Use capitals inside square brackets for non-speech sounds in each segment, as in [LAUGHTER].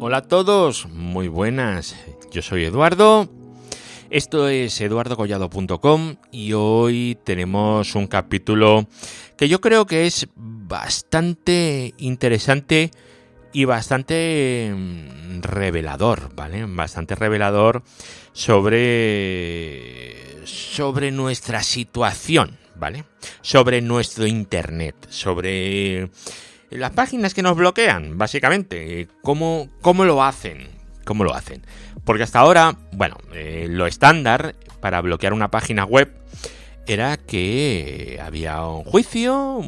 Hola a todos, muy buenas. Yo soy Eduardo. Esto es eduardocollado.com y hoy tenemos un capítulo que yo creo que es bastante interesante y bastante mm, revelador, ¿vale? Bastante revelador sobre sobre nuestra situación, ¿vale? Sobre nuestro internet, sobre las páginas que nos bloquean, básicamente. ¿Cómo, cómo lo hacen? ¿Cómo lo hacen? Porque hasta ahora, bueno, eh, lo estándar para bloquear una página web era que había un juicio,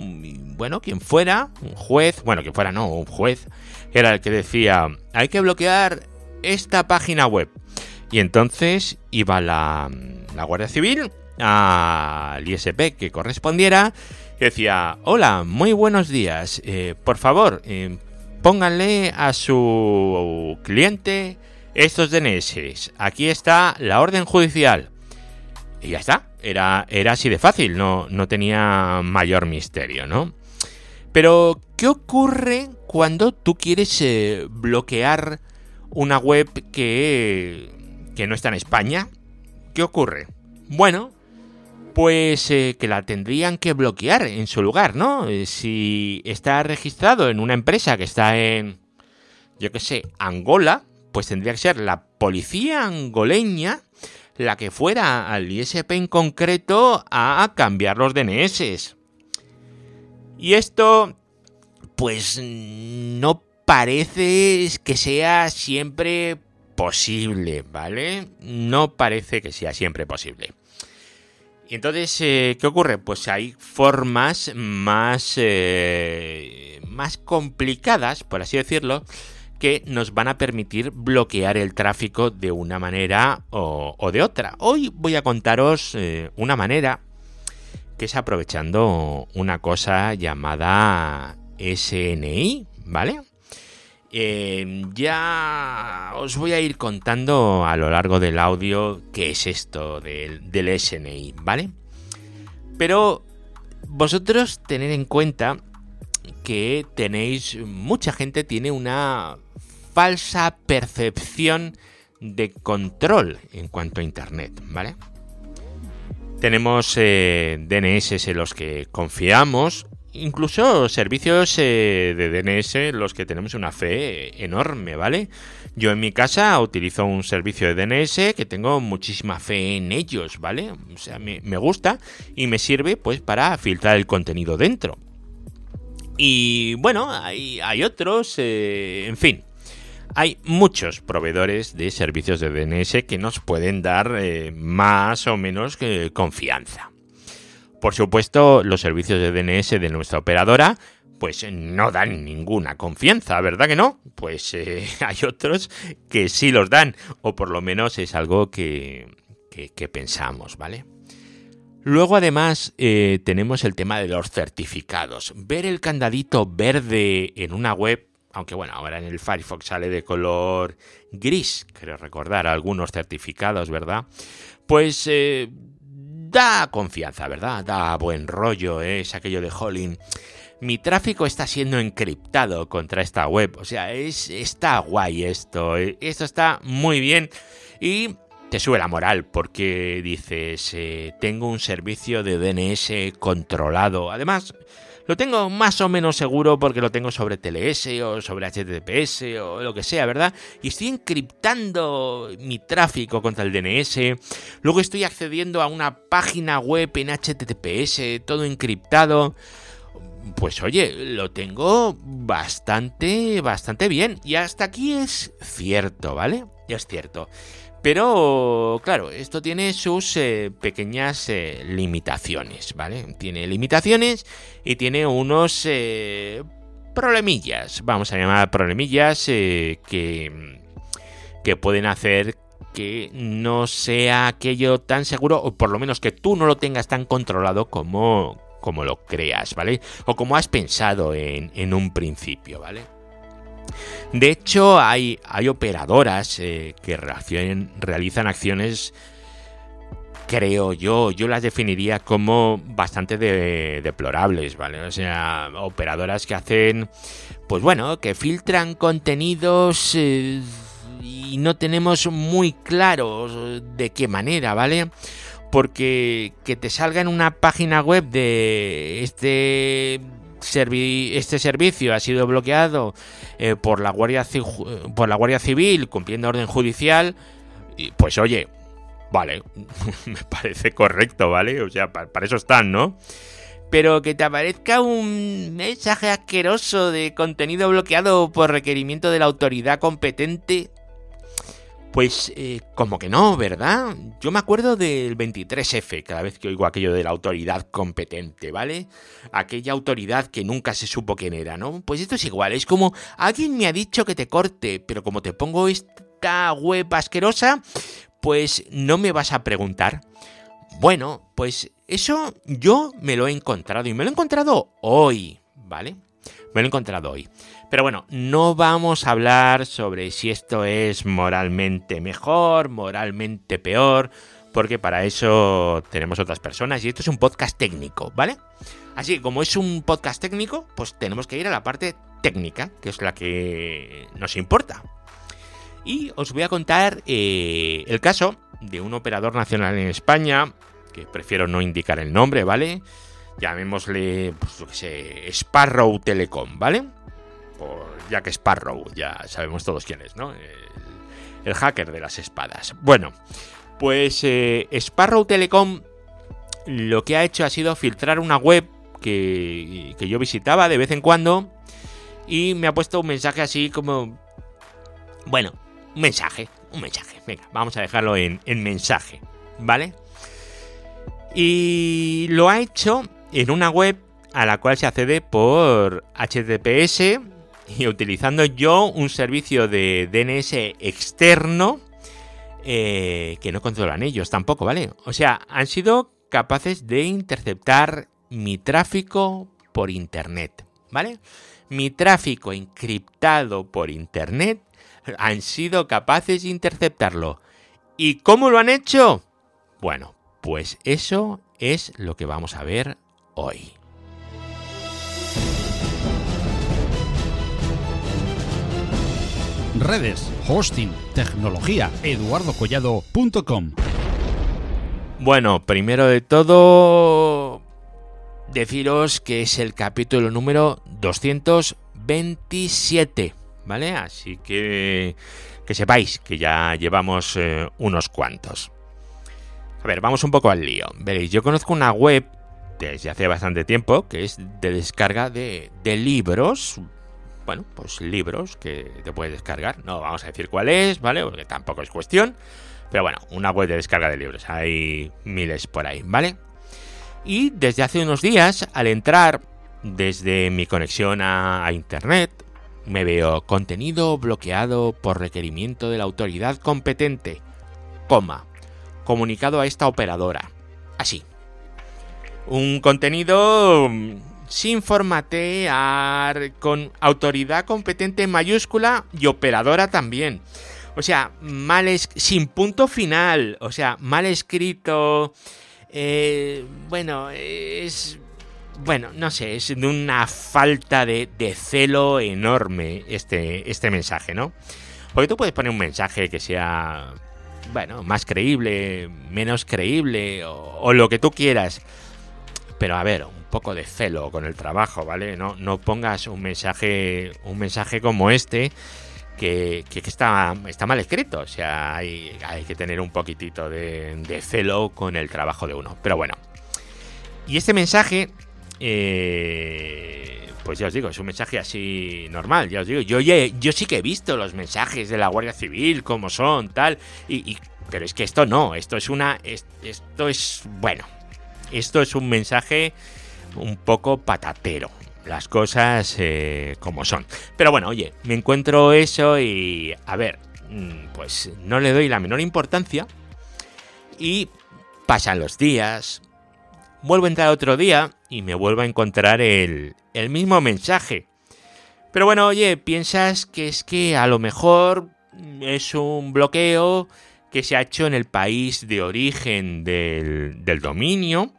bueno, quien fuera, un juez, bueno, quien fuera no, un juez, era el que decía, hay que bloquear esta página web. Y entonces iba la, la Guardia Civil al ISP que correspondiera decía, hola, muy buenos días, eh, por favor, eh, pónganle a su cliente estos DNS. Aquí está la orden judicial. Y ya está, era, era así de fácil, no, no tenía mayor misterio, ¿no? Pero, ¿qué ocurre cuando tú quieres eh, bloquear una web que, que no está en España? ¿Qué ocurre? Bueno, pues eh, que la tendrían que bloquear en su lugar, ¿no? Eh, si está registrado en una empresa que está en, yo qué sé, Angola, pues tendría que ser la policía angoleña la que fuera al ISP en concreto a cambiar los DNS. Y esto, pues no parece que sea siempre posible, ¿vale? No parece que sea siempre posible. Y entonces, eh, ¿qué ocurre? Pues hay formas más, eh, más complicadas, por así decirlo, que nos van a permitir bloquear el tráfico de una manera o, de otra. Hoy voy a contaros eh, una manera que es aprovechando una cosa llamada SNI, ¿vale? Eh, ya os voy a ir contando a lo largo del audio qué es esto del, del SNI, ¿vale? Pero vosotros tened en cuenta que tenéis, mucha gente tiene una falsa percepción de control en cuanto a Internet, ¿vale? Tenemos eh, DNS en los que confiamos incluso servicios eh, de DNS los que tenemos una fe enorme, ¿vale? Yo en mi casa utilizo un servicio de DNS que tengo muchísima fe en ellos, ¿vale? O sea, me, gusta y me sirve pues para filtrar el contenido dentro. Y bueno, hay, hay otros, eh, en fin. Hay muchos proveedores de servicios de DNS que nos pueden dar eh, más o menos confianza. Por supuesto, los servicios de DNS de nuestra operadora pues no dan ninguna confianza, ¿verdad que no? Pues eh, [LAUGHS] hay otros que sí los dan, o por lo menos es algo que, pensamos, ¿vale? Luego además eh, tenemos el tema de los certificados. Ver el candadito verde en una web, aunque bueno, ahora en el Firefox sale de color gris, creo recordar algunos certificados, ¿verdad? Pues eh, da confianza, ¿verdad? Da buen rollo, ¿eh? es aquello de Holling. Mi tráfico está siendo encriptado contra esta web. O sea, es, está guay esto. ¿eh? Esto está muy bien. Y te sube la moral porque dices, eh, tengo un servicio de DNS controlado. Además, lo tengo más o menos seguro porque lo tengo sobre TLS o sobre HTTPS o lo que sea, ¿verdad? Y estoy encriptando mi tráfico contra el DNS. Luego estoy accediendo a una página web en HTTPS, todo encriptado. Pues oye, lo tengo bastante, bastante bien. Y hasta aquí es cierto, ¿vale? Es cierto. Pero, claro, esto tiene sus eh, pequeñas eh, limitaciones, ¿vale? Tiene limitaciones y tiene unos eh, problemillas, vamos a llamar problemillas que, que pueden hacer que no sea aquello tan seguro, o por lo menos que tú no lo tengas tan controlado como, como lo creas, ¿vale? O como has pensado en, en un principio, ¿vale? De hecho, hay, hay operadoras eh, que realizan acciones creo yo, yo las definiría como bastante deplorables, ¿vale? O sea, operadoras que hacen, pues bueno, que filtran contenidos eh, y no tenemos muy claro de qué manera, ¿vale? Porque que te salga en una página web de este este servicio ha sido bloqueado eh, por, la Guardia por la Guardia Civil cumpliendo orden judicial, pues oye, vale, [LAUGHS] me parece correcto, ¿vale? O sea, para, eso están, ¿no? Pero que te aparezca un mensaje asqueroso de contenido bloqueado por requerimiento de la autoridad competente, pues eh, como que no, ¿verdad? Yo me acuerdo del 23F, cada vez que oigo aquello de la autoridad competente, ¿vale? Aquella autoridad que nunca se supo quién era, ¿no? Pues esto es igual, es como alguien me ha dicho que te corte, pero como te pongo esta web asquerosa, pues no me vas a preguntar. Bueno, pues eso yo me lo he encontrado y me lo he encontrado hoy, ¿vale? Me lo he encontrado hoy. Pero bueno, no vamos a hablar sobre si esto es moralmente mejor, moralmente peor, porque para eso tenemos otras personas y esto es un podcast técnico, ¿vale? Así que como es un podcast técnico, pues tenemos que ir a la parte técnica, que es la que nos importa. Y os voy a contar eh, el caso de un operador nacional en España, que prefiero no indicar el nombre, ¿vale? Llamémosle, pues yo qué sé, Sparrow Telecom, ¿vale? Por Jack Sparrow, ya sabemos todos quién es, ¿no? El, hacker de las espadas. Bueno, pues eh, Sparrow Telecom lo que ha hecho ha sido filtrar una web que, yo visitaba de vez en cuando y me ha puesto un mensaje así como... Bueno, un mensaje, un mensaje. Venga, vamos a dejarlo en, en mensaje, ¿vale? Y lo ha hecho en una web a la cual se accede por HTTPS y utilizando yo un servicio de DNS externo eh, que no controlan ellos tampoco, ¿vale? O sea, han sido capaces de interceptar mi tráfico por Internet, ¿vale? Mi tráfico encriptado por Internet han sido capaces de interceptarlo. ¿Y cómo lo han hecho? Bueno, pues eso es lo que vamos a ver hoy. Redes, hosting, tecnología, eduardocollado.com. Bueno, primero de todo, deciros que es el capítulo número 227, ¿vale? Así que que sepáis que ya llevamos eh, unos cuantos. A ver, vamos un poco al lío. Veréis, yo conozco una web desde hace bastante tiempo que es de descarga de, de libros, bueno, pues libros que te puedes descargar. No vamos a decir cuál es, ¿vale? Porque tampoco es cuestión. Pero bueno, una web de descarga de libros. Hay miles por ahí, ¿vale? Y desde hace unos días, al entrar desde mi conexión a, Internet, me veo contenido bloqueado por requerimiento de la autoridad competente, coma, comunicado a esta operadora. Así. Un contenido sin formatear, con autoridad competente en mayúscula y operadora también. O sea, mal es sin punto final, o sea, mal escrito. Eh, bueno, es bueno, no sé, es de una falta de, celo enorme este, este mensaje, ¿no? Porque tú puedes poner un mensaje que sea, bueno, más creíble, menos creíble, o, o lo que tú quieras. Pero a ver, poco de celo con el trabajo, ¿vale? No, no pongas un mensaje, un mensaje como este que, está, está mal escrito. O sea, hay, hay que tener un poquitito de, celo con el trabajo de uno. Pero bueno. Y este mensaje, eh, pues ya os digo, es un mensaje así normal. Ya os digo, yo, yo sí que he visto los mensajes de la Guardia Civil, como son, tal. Y, pero es que esto no, esto es una. esto es. Bueno. Esto es un mensaje un poco patatero. Las cosas eh, como son. Pero bueno, oye, me encuentro eso y a ver, mm, pues no le doy la menor importancia. Y pasan los días. Vuelvo a entrar otro día y me vuelvo a encontrar el, el mismo mensaje. Pero bueno, oye, piensas que es que a lo mejor es un bloqueo que se ha hecho en el país de origen del, del dominio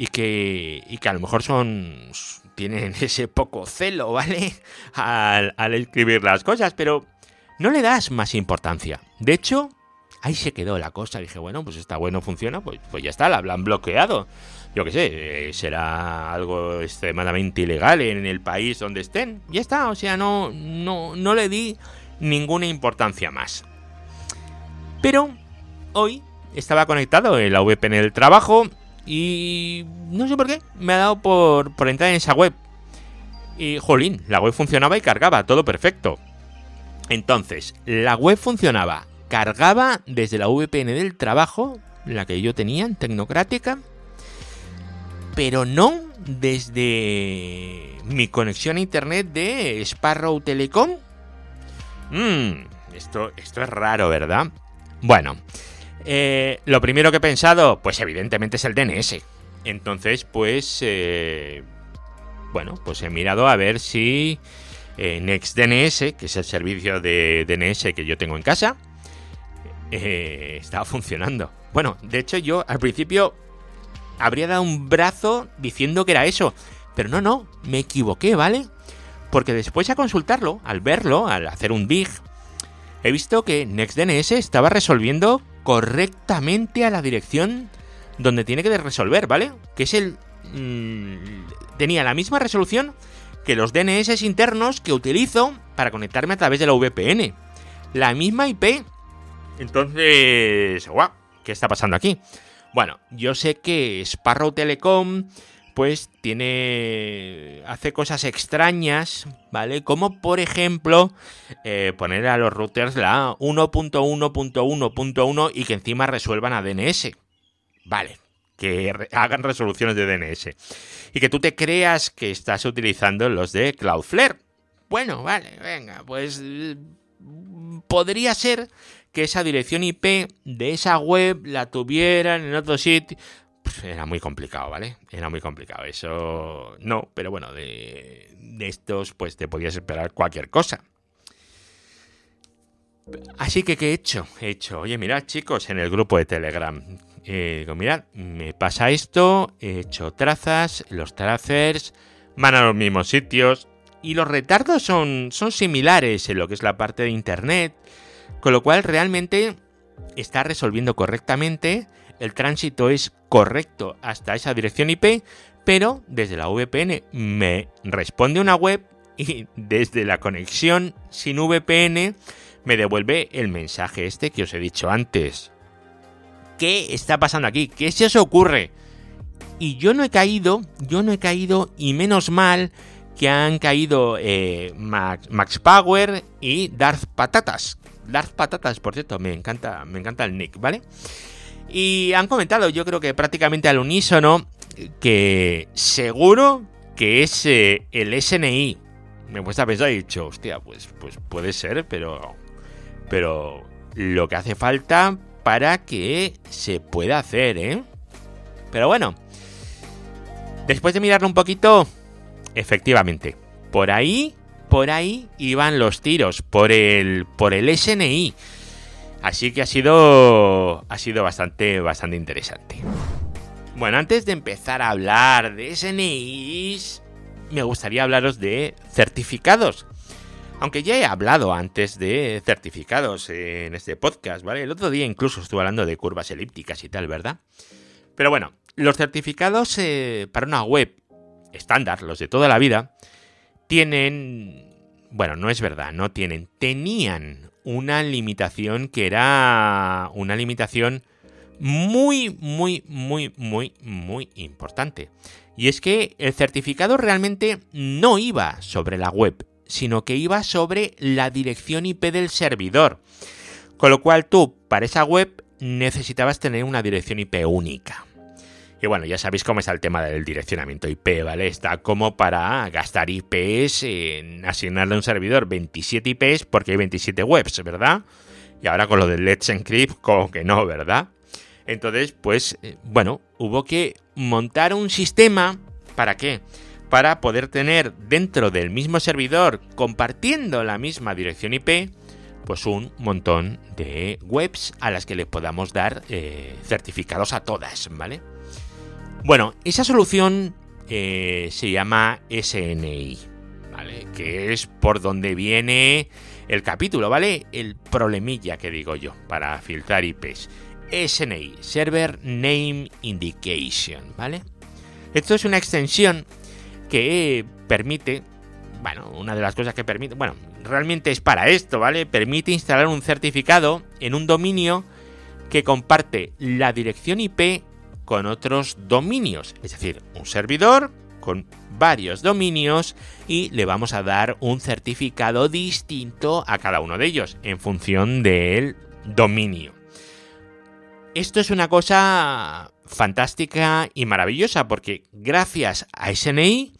y que, y que a lo mejor son tienen [LAUGHS] ese poco celo, ¿vale? Al, al escribir las cosas, pero no le das más importancia. De hecho, ahí se quedó la cosa. Dije, bueno, pues está bueno, funciona, pues, pues ya está, la han bloqueado. Yo qué sé, eh, será algo extremadamente ilegal en el país donde estén. Ya está, o sea, no, no, no le di ninguna importancia más. Pero hoy estaba conectado en la VPN del trabajo y no sé por qué, me ha dado por, por entrar en esa web. Y, jolín, la web funcionaba y cargaba, todo perfecto. Entonces, la web funcionaba, cargaba desde la VPN del trabajo, la que yo tenía en Tecnocrática, pero no desde mi conexión a internet de Sparrow Telecom. Mmm, esto, esto es raro, ¿verdad? Bueno, eh, lo primero que he pensado, pues evidentemente es el DNS. Entonces, pues, eh, bueno, pues he mirado a ver si eh, NextDNS, que es el servicio de DNS que yo tengo en casa, eh, estaba funcionando. Bueno, de hecho yo al principio habría dado un brazo diciendo que era eso, pero no, no, me equivoqué, ¿vale? Porque después a consultarlo, al verlo, al hacer un dig, he visto que NextDNS estaba resolviendo correctamente a la dirección donde tiene que resolver, ¿vale? Que es el... Mmm, tenía la misma resolución que los DNS internos que utilizo para conectarme a través de la VPN. La misma IP. Entonces, guau, ¿qué está pasando aquí? Bueno, yo sé que Sparrow Telecom pues tiene hace cosas extrañas, ¿vale? Como por ejemplo eh, poner a los routers la 1.1.1.1 y que encima resuelvan a DNS. Vale, que hagan resoluciones de DNS. Y que tú te creas que estás utilizando los de Cloudflare. Bueno, vale, venga, pues podría ser que esa dirección IP de esa web la tuvieran en otro sitio. Pues era muy complicado, ¿vale? Era muy complicado. Eso no, pero bueno, de, estos pues te podías esperar cualquier cosa. Así que, ¿qué he hecho? He hecho, oye, mirad chicos, en el grupo de Telegram, eh, digo, mirad, me pasa esto, he hecho trazas, los tracers van a los mismos sitios y los retardos son, son similares en lo que es la parte de Internet, con lo cual realmente está resolviendo correctamente, el tránsito es correcto hasta esa dirección IP, pero desde la VPN me responde una web y desde la conexión sin VPN me devuelve el mensaje este que os he dicho antes. ¿Qué está pasando aquí? ¿Qué se os ocurre? Y yo no he caído, yo no he caído, y menos mal que han caído eh, Max, Max, Power y Darth Patatas. Darth Patatas, por cierto, me encanta, me encanta el nick, ¿vale? Y han comentado, yo creo que prácticamente al unísono, que seguro que es eh, el SNI. Me he puesto a pensar y he dicho, hostia, pues, pues puede ser, pero. Pero lo que hace falta para que se pueda hacer, ¿eh? Pero bueno, después de mirarlo un poquito, efectivamente, por ahí, por ahí iban los tiros, por el, por el SNI. Así que ha sido, ha sido bastante, bastante interesante. Bueno, antes de empezar a hablar de SNIs, me gustaría hablaros de certificados aunque ya he hablado antes de certificados en este podcast, ¿vale? El otro día incluso estuve hablando de curvas elípticas y tal, ¿verdad? Pero bueno, los certificados eh, para una web estándar, los de toda la vida, tienen... Bueno, no es verdad, no tienen. Tenían una limitación que era una limitación muy, muy, muy, muy, muy importante. Y es que el certificado realmente no iba sobre la web, sino que iba sobre la dirección IP del servidor. Con lo cual tú, para esa web, necesitabas tener una dirección IP única. Y bueno, ya sabéis cómo está el tema del direccionamiento IP, ¿vale? Está como para gastar IPs en asignarle a un servidor 27 IPs porque hay 27 webs, ¿verdad? Y ahora con lo del Let's Encrypt, como que no, ¿verdad? Entonces, pues, eh, bueno, hubo que montar un sistema. ¿Para qué? para poder tener dentro del mismo servidor, compartiendo la misma dirección IP, pues un montón de webs a las que le podamos dar eh, certificados a todas, ¿vale? Bueno, esa solución eh, se llama SNI, ¿vale? Que es por donde viene el capítulo, ¿vale? El problemilla que digo yo para filtrar IPs. SNI, Server Name Indication, ¿vale? Esto es una extensión que permite, bueno, una de las cosas que permite, bueno, realmente es para esto, ¿vale? Permite instalar un certificado en un dominio que comparte la dirección IP con otros dominios, es decir, un servidor con varios dominios y le vamos a dar un certificado distinto a cada uno de ellos en función del dominio. Esto es una cosa fantástica y maravillosa porque gracias a SNI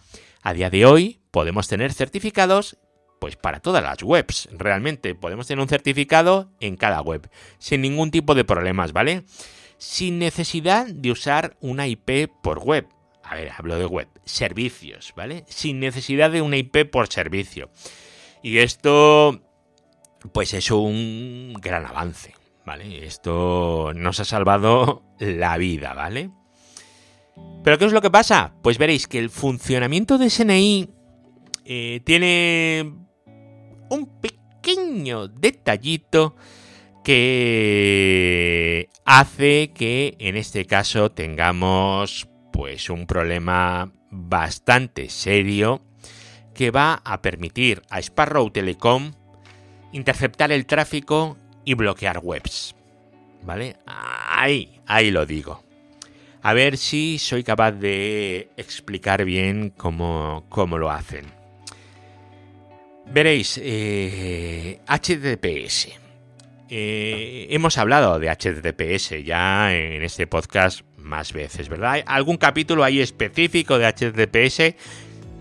a día de hoy podemos tener certificados pues para todas las webs. Realmente podemos tener un certificado en cada web sin ningún tipo de problemas, ¿vale? Sin necesidad de usar una IP por web. A ver, hablo de web, servicios, ¿vale? Sin necesidad de una IP por servicio. Y esto pues es un gran avance, ¿vale? Esto nos ha salvado la vida, ¿vale? Pero ¿qué es lo que pasa? Pues veréis que el funcionamiento de SNI eh, tiene un pequeño detallito que hace que en este caso tengamos pues un problema bastante serio que va a permitir a Sparrow Telecom interceptar el tráfico y bloquear webs. ¿Vale? Ahí, ahí lo digo. A ver si soy capaz de explicar bien cómo, lo hacen. Veréis, HTTPS. Eh, hemos hablado de HTTPS ya en este podcast más veces, ¿verdad? ¿Hay ¿Algún capítulo ahí específico de HTTPS?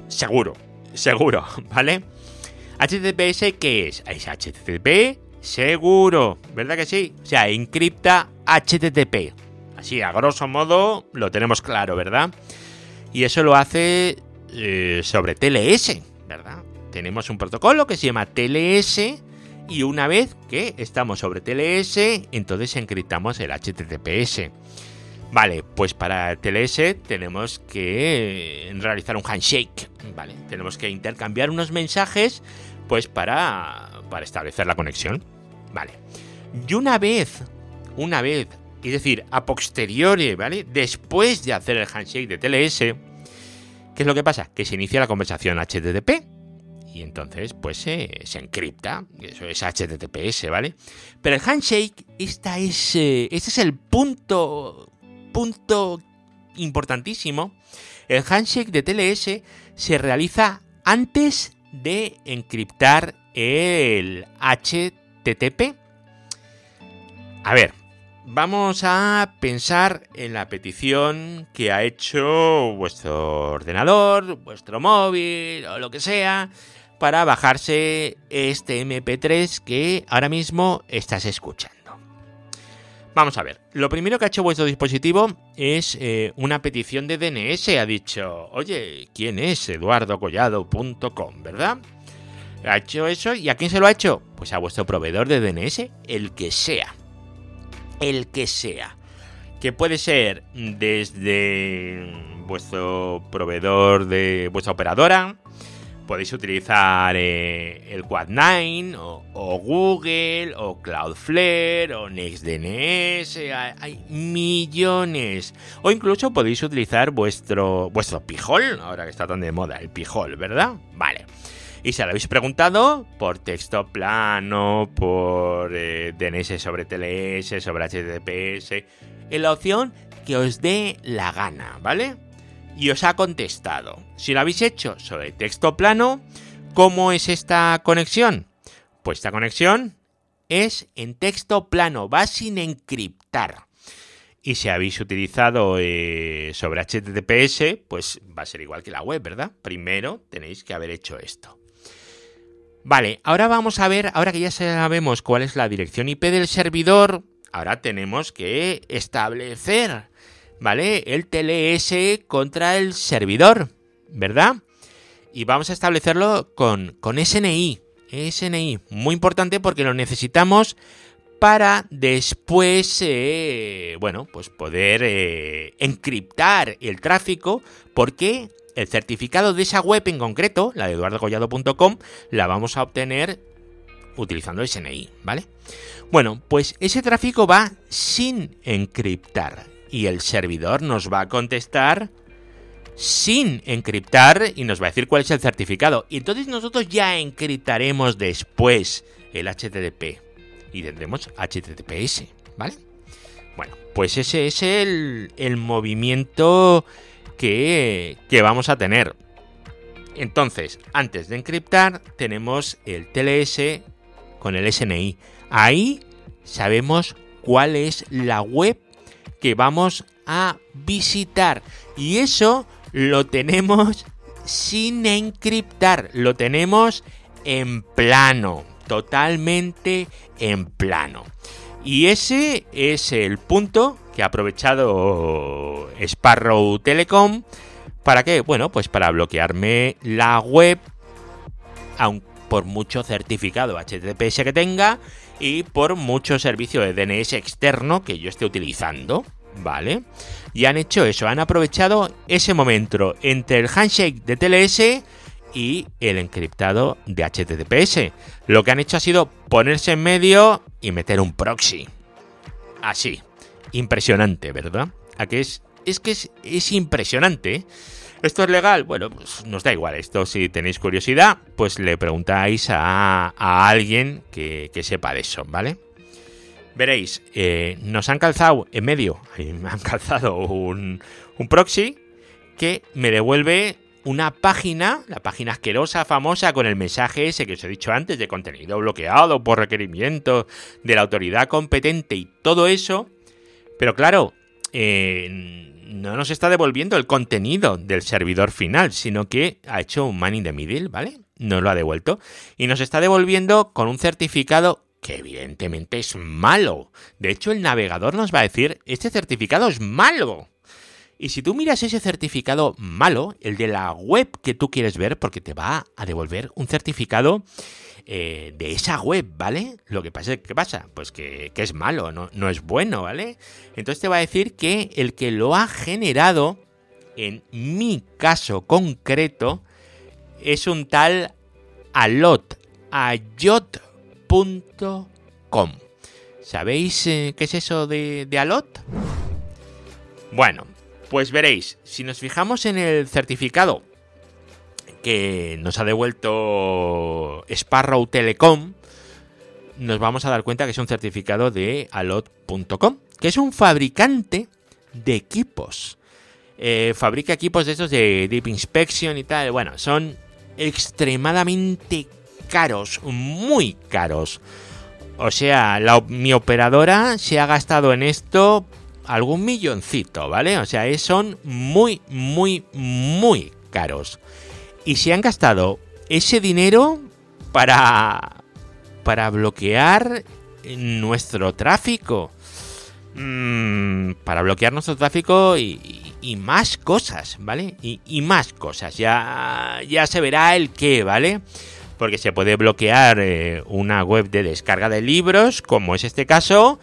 Seguro, seguro, [LAUGHS] ¿vale? HTTPS, ¿qué es? Es HTTP seguro, ¿verdad que sí? O sea, encripta HTTP. Así, a grosso modo, lo tenemos claro, ¿verdad? Y eso lo hace eh, sobre TLS, ¿verdad? Tenemos un protocolo que se llama TLS y una vez que estamos sobre TLS, entonces encriptamos el HTTPS. Vale, pues para TLS tenemos que realizar un handshake, ¿vale? Tenemos que intercambiar unos mensajes, pues para, para establecer la conexión, ¿vale? Y una vez, una vez es decir, a posteriori, ¿vale? Después de hacer el handshake de TLS, ¿qué es lo que pasa? Que se inicia la conversación HTTP y entonces pues se encripta, eso es HTTPS, ¿vale? Pero el handshake, esta es, eh, este es el punto, punto importantísimo. El handshake de TLS se realiza antes de encriptar el HTTP. A ver, vamos a pensar en la petición que ha hecho vuestro ordenador, vuestro móvil o lo que sea para bajarse este MP3 que ahora mismo estás escuchando. Vamos a ver, lo primero que ha hecho vuestro dispositivo es eh, una petición de DNS. Ha dicho, oye, ¿quién es eduardocollado.com, verdad? Ha hecho eso y ¿a quién se lo ha hecho? Pues a vuestro proveedor de DNS, el que sea el que sea. Que puede ser desde vuestro proveedor de vuestra operadora, podéis utilizar eh, el Quad9 o, Google o Cloudflare o NextDNS, hay, hay, millones. O incluso podéis utilizar vuestro vuestro Pijol, ahora que está tan de moda el Pijol, ¿verdad? Vale y se lo habéis preguntado por texto plano, por eh, DNS sobre TLS, sobre HTTPS, en la opción que os dé la gana, ¿vale? Y os ha contestado. Si lo habéis hecho sobre texto plano, ¿cómo es esta conexión? Pues esta conexión es en texto plano, va sin encriptar. Y si habéis utilizado eh, sobre HTTPS, pues va a ser igual que la web, ¿verdad? Primero tenéis que haber hecho esto. Vale, ahora vamos a ver, ahora que ya sabemos cuál es la dirección IP del servidor, ahora tenemos que establecer, ¿vale? El TLS contra el servidor, ¿verdad? Y vamos a establecerlo con, SNI. SNI, muy importante porque lo necesitamos para después, eh, bueno, pues poder eh, encriptar el tráfico, porque el certificado de esa web en concreto, la de eduardocollado.com, la vamos a obtener utilizando SNI, ¿vale? Bueno, pues ese tráfico va sin encriptar y el servidor nos va a contestar sin encriptar y nos va a decir cuál es el certificado. Y entonces nosotros ya encriptaremos después el HTTP y tendremos HTTPS, ¿vale? Bueno, pues ese es el, el movimiento que, que vamos a tener. Entonces, antes de encriptar, tenemos el TLS con el SNI. Ahí sabemos cuál es la web que vamos a visitar. Y eso lo tenemos sin encriptar, lo tenemos en plano, totalmente en plano. Y ese es el punto que ha aprovechado Sparrow Telecom. ¿Para qué? Bueno, pues para bloquearme la web, aun por mucho certificado HTTPS que tenga y por mucho servicio de DNS externo que yo esté utilizando. ¿Vale? Y han hecho eso, han aprovechado ese momento entre el handshake de TLS y el encriptado de HTTPS. Lo que han hecho ha sido ponerse en medio y meter un proxy. Así. Impresionante, ¿verdad? ¿A es? Es que es, impresionante. ¿eh? ¿Esto es legal? Bueno, pues nos da igual. Esto si tenéis curiosidad, pues le preguntáis a, alguien que, sepa de eso, ¿vale? veréis, eh, nos han calzado en medio, [LAUGHS] me han calzado un, proxy que me devuelve una página, la página asquerosa, famosa, con el mensaje ese que os he dicho antes, de contenido bloqueado por requerimiento de la autoridad competente y todo eso. Pero claro, eh, no nos está devolviendo el contenido del servidor final, sino que ha hecho un man in the middle, ¿vale? Nos lo ha devuelto. Y nos está devolviendo con un certificado que evidentemente es malo. De hecho, el navegador nos va a decir, este certificado es malo. Y si tú miras ese certificado malo, el de la web que tú quieres ver, porque te va a devolver un certificado eh, de esa web, ¿vale? Lo que pasa, ¿qué pasa? Pues que, es malo, no, no, es bueno, ¿vale? Entonces te va a decir que el que lo ha generado, en mi caso concreto, es un tal Alot, Ayot .com. ¿Sabéis eh, qué es eso de, de Alot? Bueno, pues veréis, si nos fijamos en el certificado que nos ha devuelto Sparrow Telecom, nos vamos a dar cuenta que es un certificado de alot.com, que es un fabricante de equipos. Eh, fabrica equipos de estos de Deep Inspection y tal. Bueno, son extremadamente caros, muy caros. O sea, mi operadora se ha gastado en esto algún milloncito, ¿vale? O sea, son muy, muy, muy caros. Y se han gastado ese dinero para, para bloquear nuestro tráfico. Mm, para bloquear nuestro tráfico y, más cosas, ¿vale? Y, más cosas. Ya, ya se verá el qué, ¿vale? porque se puede bloquear eh, una web de descarga de libros, como es este caso,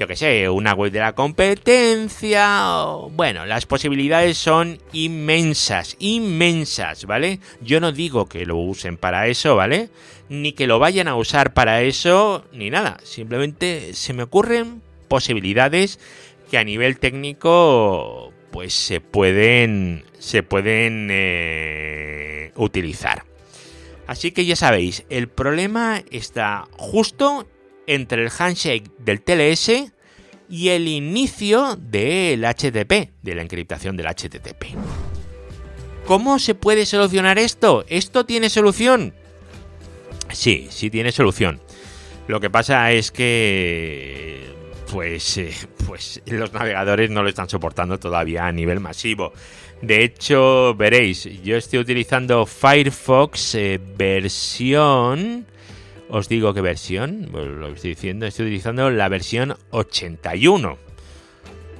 yo que sé, una web de la competencia. Bueno, las posibilidades son inmensas, inmensas, ¿vale? Yo no digo que lo usen para eso, ¿vale? Ni que lo vayan a usar para eso, ni nada. Simplemente se me ocurren posibilidades que a nivel técnico, pues se pueden, se pueden eh, utilizar. Así que ya sabéis, el problema está justo entre el handshake del TLS y el inicio del HTTP, de la encriptación del HTTP. ¿Cómo se puede solucionar esto? ¿Esto tiene solución? Sí, sí tiene solución. Lo que pasa es que pues, eh, pues los navegadores no lo están soportando todavía a nivel masivo. De hecho, veréis, yo estoy utilizando Firefox eh, versión... Os digo qué versión, lo estoy diciendo, estoy utilizando la versión 81.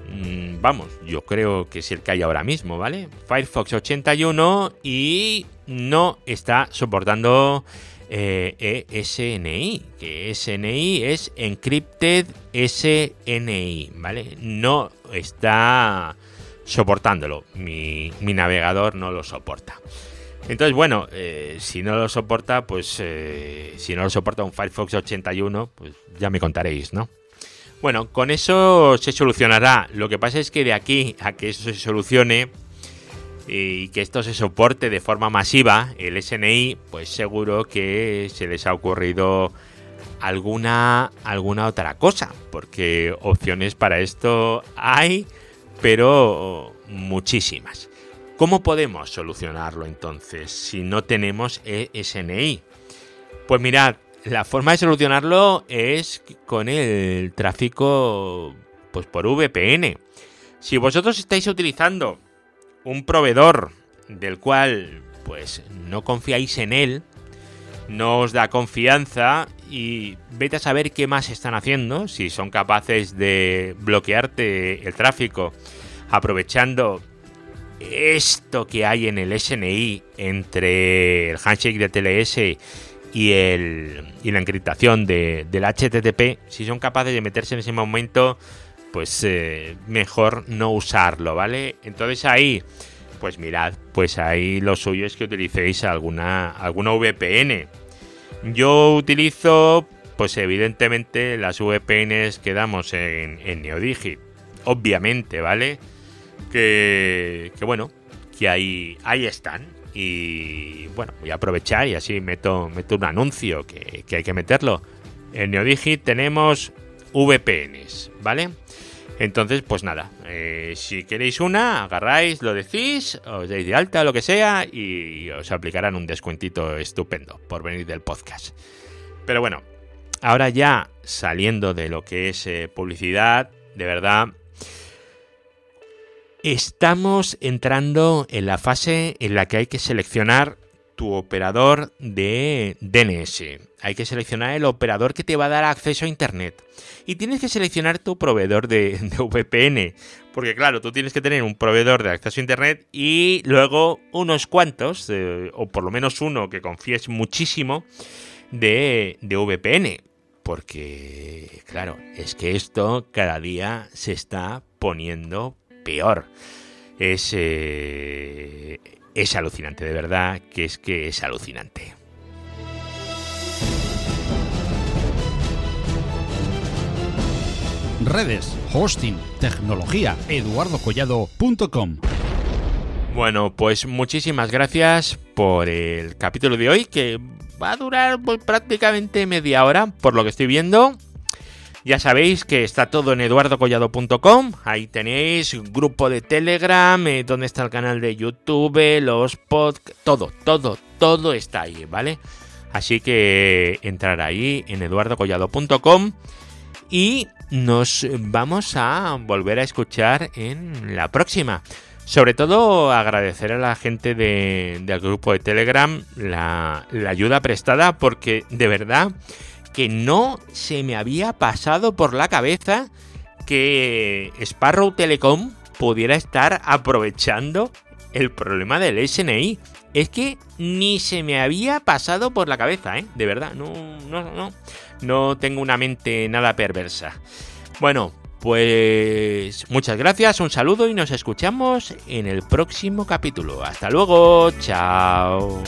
Mm, vamos, yo creo que es el que hay ahora mismo, ¿vale? Firefox 81 y no está soportando eh, ESNI, que SNI es Encrypted SNI, ¿vale? No está soportándolo, mi, navegador no lo soporta. Entonces, bueno, eh, si no lo soporta, pues eh, si no lo soporta un Firefox 81, pues ya me contaréis, ¿no? Bueno, con eso se solucionará. Lo que pasa es que de aquí a que eso se solucione, y que esto se soporte de forma masiva, el SNI, pues seguro que se les ha ocurrido alguna, alguna otra cosa, porque opciones para esto hay, pero muchísimas. ¿Cómo podemos solucionarlo entonces si no tenemos SNI? Pues mirad, la forma de solucionarlo es con el tráfico pues por VPN. Si vosotros estáis utilizando un proveedor del cual pues no confiáis en él, no os da confianza y vete a saber qué más están haciendo, si son capaces de bloquearte el tráfico aprovechando esto que hay en el SNI entre el handshake de TLS y, el, y la encriptación de, del HTTP, si son capaces de meterse en ese momento pues eh, mejor no usarlo, ¿vale? Entonces ahí, pues mirad, pues ahí lo suyo es que utilicéis alguna, VPN. Yo utilizo, pues evidentemente las VPNs que damos en, en Neodigit, obviamente, ¿vale? Que, que bueno, que ahí, ahí están. Y bueno, voy a aprovechar y así meto, meto un anuncio que, que hay que meterlo. En Neodigit tenemos VPNs, ¿vale? Entonces, pues nada, eh, si queréis una, agarráis, lo decís, os deis de alta, lo que sea, y os aplicarán un descuentito estupendo por venir del podcast. Pero bueno, ahora ya saliendo de lo que es eh, publicidad, de verdad, estamos entrando en la fase en la que hay que seleccionar tu operador de DNS. Hay que seleccionar el operador que te va a dar acceso a Internet. Y tienes que seleccionar tu proveedor de, VPN. Porque claro, tú tienes que tener un proveedor de acceso a Internet y luego unos cuantos, eh, o por lo menos uno que confíes muchísimo, de, VPN. Porque, claro, es que esto cada día se está poniendo peor. Es... Eh, es alucinante, de verdad que es que es alucinante. Redes, hosting, tecnología, eduardocollado.com. Bueno, pues muchísimas gracias por el capítulo de hoy que va a durar pues, prácticamente media hora por lo que estoy viendo. Ya sabéis que está todo en eduardocollado.com. Ahí tenéis grupo de Telegram, eh, donde está el canal de YouTube, los podcasts, todo, todo, todo está ahí, ¿vale? Así que entrar ahí en eduardocollado.com y nos vamos a volver a escuchar en la próxima. Sobre todo agradecer a la gente del grupo de Telegram la ayuda prestada porque de verdad que no se me había pasado por la cabeza que Sparrow Telecom pudiera estar aprovechando el problema del SNI. Es que ni se me había pasado por la cabeza, ¿eh? De verdad, no, no, no. No tengo una mente nada perversa. Bueno, pues muchas gracias, un saludo y nos escuchamos en el próximo capítulo. Hasta luego, chao.